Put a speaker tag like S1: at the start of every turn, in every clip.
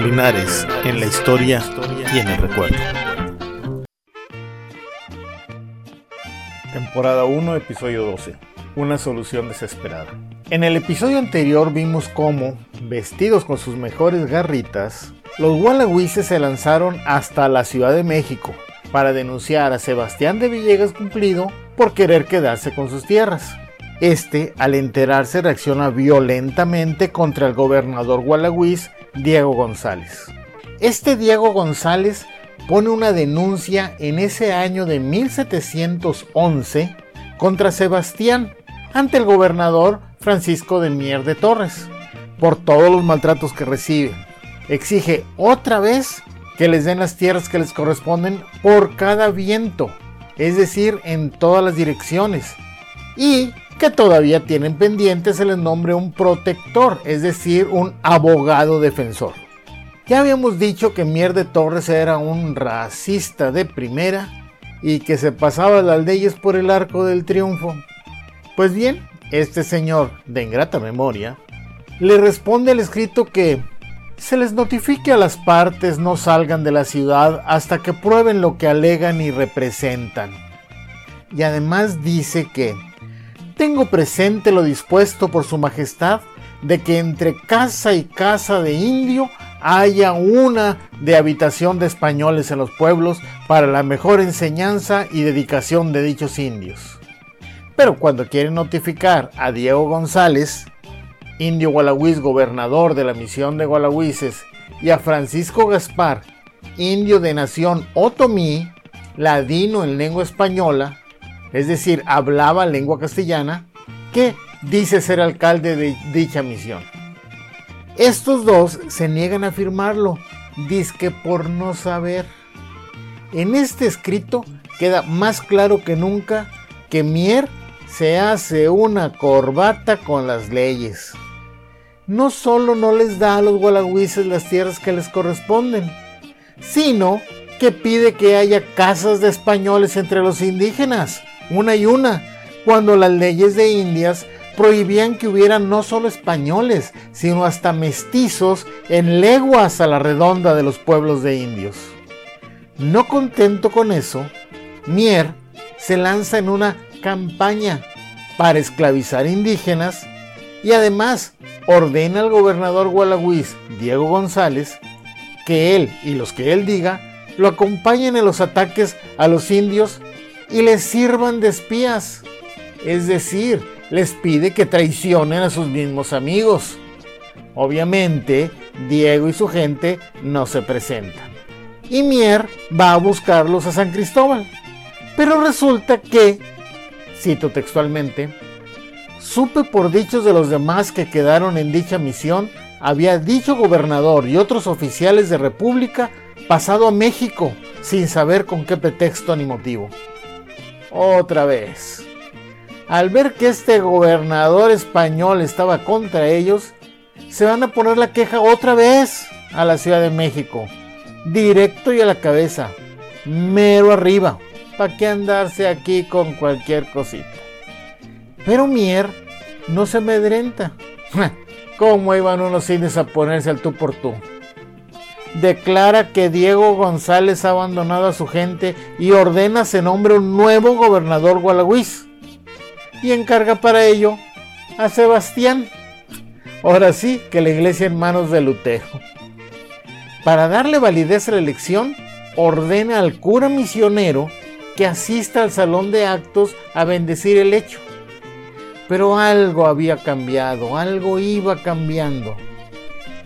S1: Linares en la historia y en el recuerdo. Temporada 1, episodio 12. Una solución desesperada. En el episodio anterior vimos cómo, vestidos con sus mejores garritas, los gualagüises se lanzaron hasta la Ciudad de México para denunciar a Sebastián de Villegas Cumplido por querer quedarse con sus tierras. Este, al enterarse, reacciona violentamente contra el gobernador gualagüís Diego González. Este Diego González pone una denuncia en ese año de 1711 contra Sebastián ante el gobernador Francisco de Mier de Torres por todos los maltratos que recibe. Exige otra vez que les den las tierras que les corresponden por cada viento, es decir, en todas las direcciones. Y que todavía tienen pendiente se les nombre un protector, es decir, un abogado defensor. Ya habíamos dicho que Mier de Torres era un racista de primera y que se pasaba las leyes por el arco del triunfo. Pues bien, este señor, de ingrata memoria, le responde al escrito que se les notifique a las partes no salgan de la ciudad hasta que prueben lo que alegan y representan. Y además dice que tengo presente lo dispuesto por su majestad de que entre casa y casa de indio haya una de habitación de españoles en los pueblos para la mejor enseñanza y dedicación de dichos indios. Pero cuando quieren notificar a Diego González, indio gualagüís gobernador de la misión de Gualagüises, y a Francisco Gaspar, indio de nación otomí, ladino en lengua española, es decir, hablaba lengua castellana, que dice ser alcalde de dicha misión. Estos dos se niegan a firmarlo, que por no saber. En este escrito queda más claro que nunca que Mier se hace una corbata con las leyes. No solo no les da a los gualagüises las tierras que les corresponden, sino que pide que haya casas de españoles entre los indígenas, una y una, cuando las leyes de Indias prohibían que hubiera no solo españoles, sino hasta mestizos en leguas a la redonda de los pueblos de indios. No contento con eso, Mier se lanza en una campaña para esclavizar indígenas y además ordena al gobernador gualagüís Diego González que él y los que él diga lo acompañen en los ataques a los indios y les sirvan de espías. Es decir, les pide que traicionen a sus mismos amigos. Obviamente, Diego y su gente no se presentan. Y Mier va a buscarlos a San Cristóbal. Pero resulta que, cito textualmente, supe por dichos de los demás que quedaron en dicha misión, había dicho gobernador y otros oficiales de República pasado a México sin saber con qué pretexto ni motivo otra vez. Al ver que este gobernador español estaba contra ellos, se van a poner la queja otra vez a la Ciudad de México. Directo y a la cabeza. Mero arriba. ¿Para qué andarse aquí con cualquier cosita? Pero Mier no se amedrenta. ¿Cómo iban unos indios a ponerse al tú por tú? Declara que Diego González ha abandonado a su gente y ordena se nombre un nuevo gobernador gualagüís. Y encarga para ello a Sebastián. Ahora sí que la iglesia en manos de Lutero. Para darle validez a la elección, ordena al cura misionero que asista al salón de actos a bendecir el hecho. Pero algo había cambiado, algo iba cambiando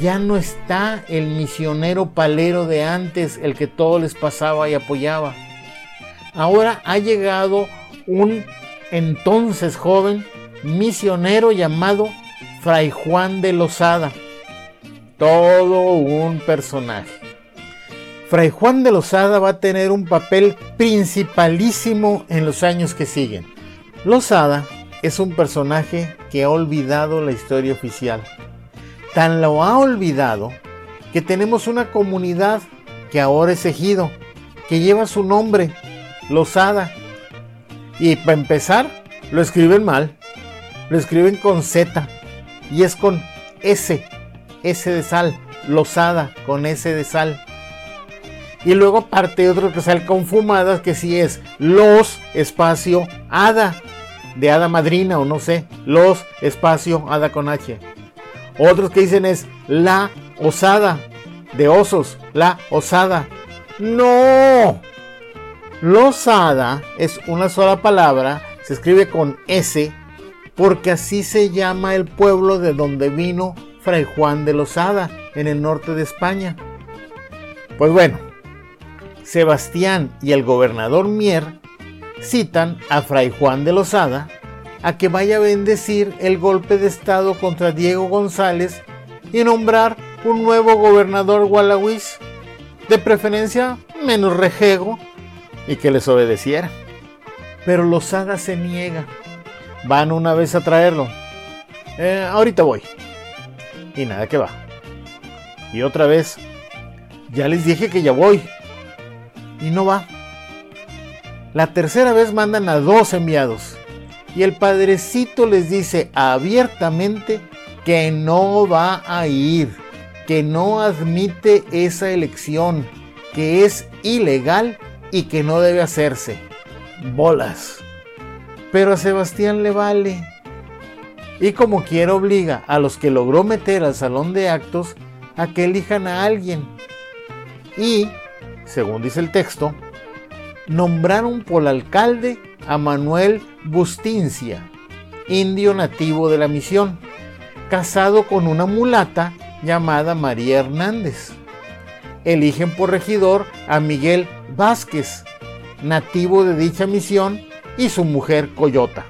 S1: ya no está el misionero palero de antes, el que todo les pasaba y apoyaba. Ahora ha llegado un entonces joven misionero llamado Fray Juan de Lozada. Todo un personaje. Fray Juan de Lozada va a tener un papel principalísimo en los años que siguen. Lozada es un personaje que ha olvidado la historia oficial tan lo ha olvidado que tenemos una comunidad que ahora es ejido, que lleva su nombre, Losada. Y para empezar, lo escriben mal, lo escriben con Z y es con S, S de sal, losada con S de sal. Y luego aparte otro que sale con fumadas que sí es los espacio hada de hada madrina o no sé, los espacio hada con H. Otros que dicen es la osada de osos, la osada. No. Losada es una sola palabra, se escribe con S porque así se llama el pueblo de donde vino Fray Juan de Losada, en el norte de España. Pues bueno, Sebastián y el gobernador Mier citan a Fray Juan de Losada a que vaya a bendecir el golpe de Estado contra Diego González y nombrar un nuevo gobernador gualawís, de preferencia menos rejego, y que les obedeciera. Pero Losada se niega. Van una vez a traerlo. Eh, ahorita voy. Y nada que va. Y otra vez. Ya les dije que ya voy y no va. La tercera vez mandan a dos enviados y el padrecito les dice abiertamente que no va a ir, que no admite esa elección, que es ilegal y que no debe hacerse. Bolas. Pero a Sebastián le vale. Y como quiera obliga a los que logró meter al salón de actos a que elijan a alguien. Y según dice el texto, nombraron por alcalde a Manuel Bustincia, indio nativo de la misión, casado con una mulata llamada María Hernández. Eligen por regidor a Miguel Vázquez, nativo de dicha misión, y su mujer Coyota.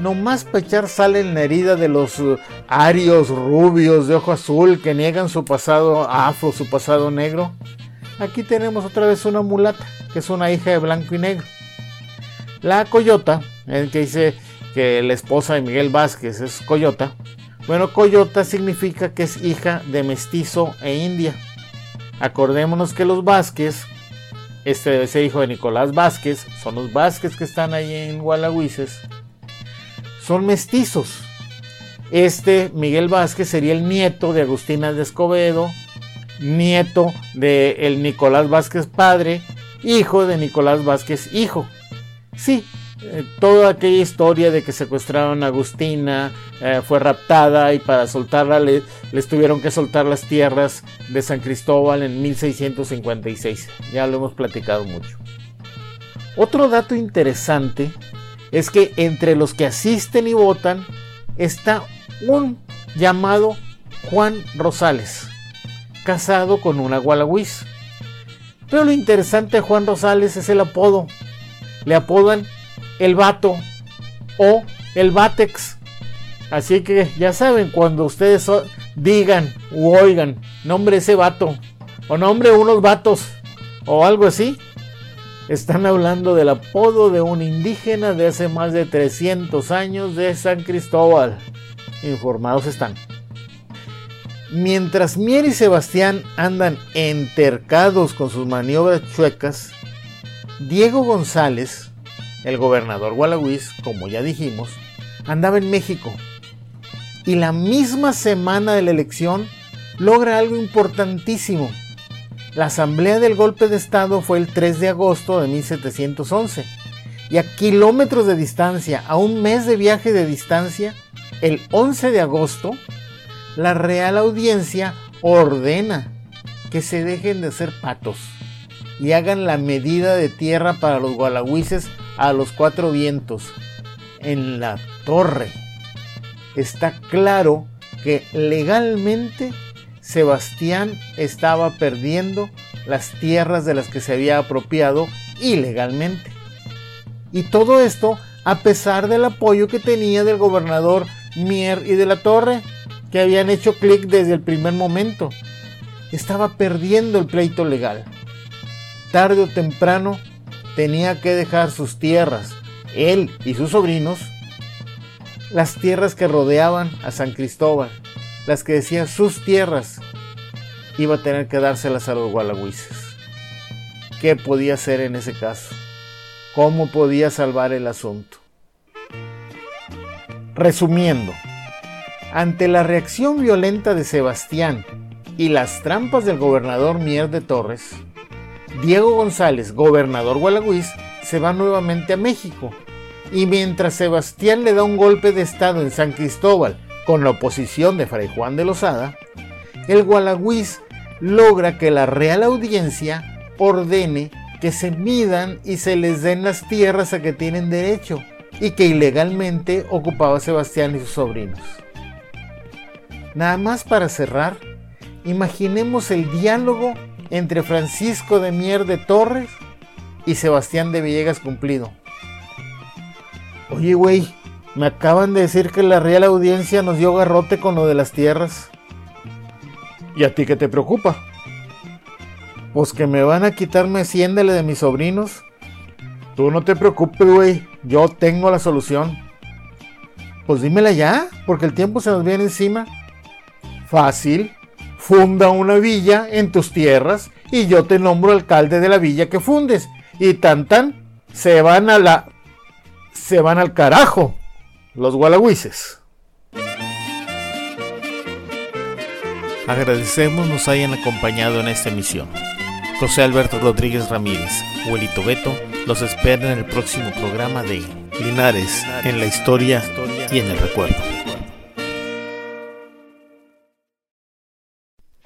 S1: No más pechar sale en la herida de los uh, arios rubios de ojo azul que niegan su pasado afro, su pasado negro aquí tenemos otra vez una mulata, que es una hija de blanco y negro. La coyota, el que dice que la esposa de Miguel Vázquez es coyota. Bueno, coyota significa que es hija de mestizo e india. Acordémonos que los Vázquez, este debe ser hijo de Nicolás Vázquez, son los Vázquez que están ahí en Gualahuises, son mestizos. Este Miguel Vázquez sería el nieto de Agustina de Escobedo, nieto de el Nicolás Vázquez padre, hijo de Nicolás Vázquez hijo. Sí, eh, toda aquella historia de que secuestraron a Agustina, eh, fue raptada y para soltarla le, les tuvieron que soltar las tierras de San Cristóbal en 1656. Ya lo hemos platicado mucho. Otro dato interesante es que entre los que asisten y votan está un llamado Juan Rosales casado con una gualagüiz. Pero lo interesante de Juan Rosales es el apodo. Le apodan el vato o el Batex. Así que ya saben, cuando ustedes digan u oigan, nombre ese vato o nombre unos vatos o algo así, están hablando del apodo de un indígena de hace más de 300 años de San Cristóbal. Informados están. Mientras Mier y Sebastián andan entercados con sus maniobras chuecas, Diego González, el gobernador Gualagüiz, como ya dijimos, andaba en México. Y la misma semana de la elección logra algo importantísimo. La asamblea del golpe de Estado fue el 3 de agosto de 1711. Y a kilómetros de distancia, a un mes de viaje de distancia, el 11 de agosto, la Real Audiencia ordena que se dejen de hacer patos y hagan la medida de tierra para los gualagüises a los cuatro vientos en la torre. Está claro que legalmente Sebastián estaba perdiendo las tierras de las que se había apropiado ilegalmente. Y todo esto a pesar del apoyo que tenía del gobernador Mier y de la Torre, que habían hecho clic desde el primer momento. Estaba perdiendo el pleito legal. Tarde o temprano tenía que dejar sus tierras, él y sus sobrinos, las tierras que rodeaban a San Cristóbal, las que decían sus tierras, iba a tener que dárselas a los gualagüises. ¿Qué podía hacer en ese caso? ¿Cómo podía salvar el asunto? Resumiendo, Ante la reacción violenta de Sebastián y las trampas del gobernador Mier de Torres, Diego González, gobernador Gualagüiz, se va nuevamente a México. Y mientras Sebastián le da un golpe de estado en San Cristóbal con la oposición de Fray Juan de Lozada, el Gualagüiz logra que la Real Audiencia ordene que se midan y se les den las tierras a que tienen derecho y que ilegalmente ocupaba Sebastián y sus sobrinos. Nada más para cerrar, imaginemos el diálogo entre Francisco de Mier de Torres y Sebastián de Villegas Cumplido. Oye, güey, me acaban de decir que la Real Audiencia nos dio garrote con lo de las tierras. ¿Y a ti qué te preocupa? Pues que me van a quitarme haciéndale de mis sobrinos. Tú no te preocupes, güey. Yo tengo la solución. Pues dímela ya, porque el tiempo se nos viene encima. Fácil. Funda una villa en tus tierras y yo te nombro alcalde de la villa que fundes. Y tan tan, se van a la... Se van al carajo los gualagüises.
S2: Agradecemos nos hayan acompañado en esta emisión. José Alberto Rodríguez Ramírez, Huelito Beto, los espera en el próximo programa de Linares en la historia y en el recuerdo.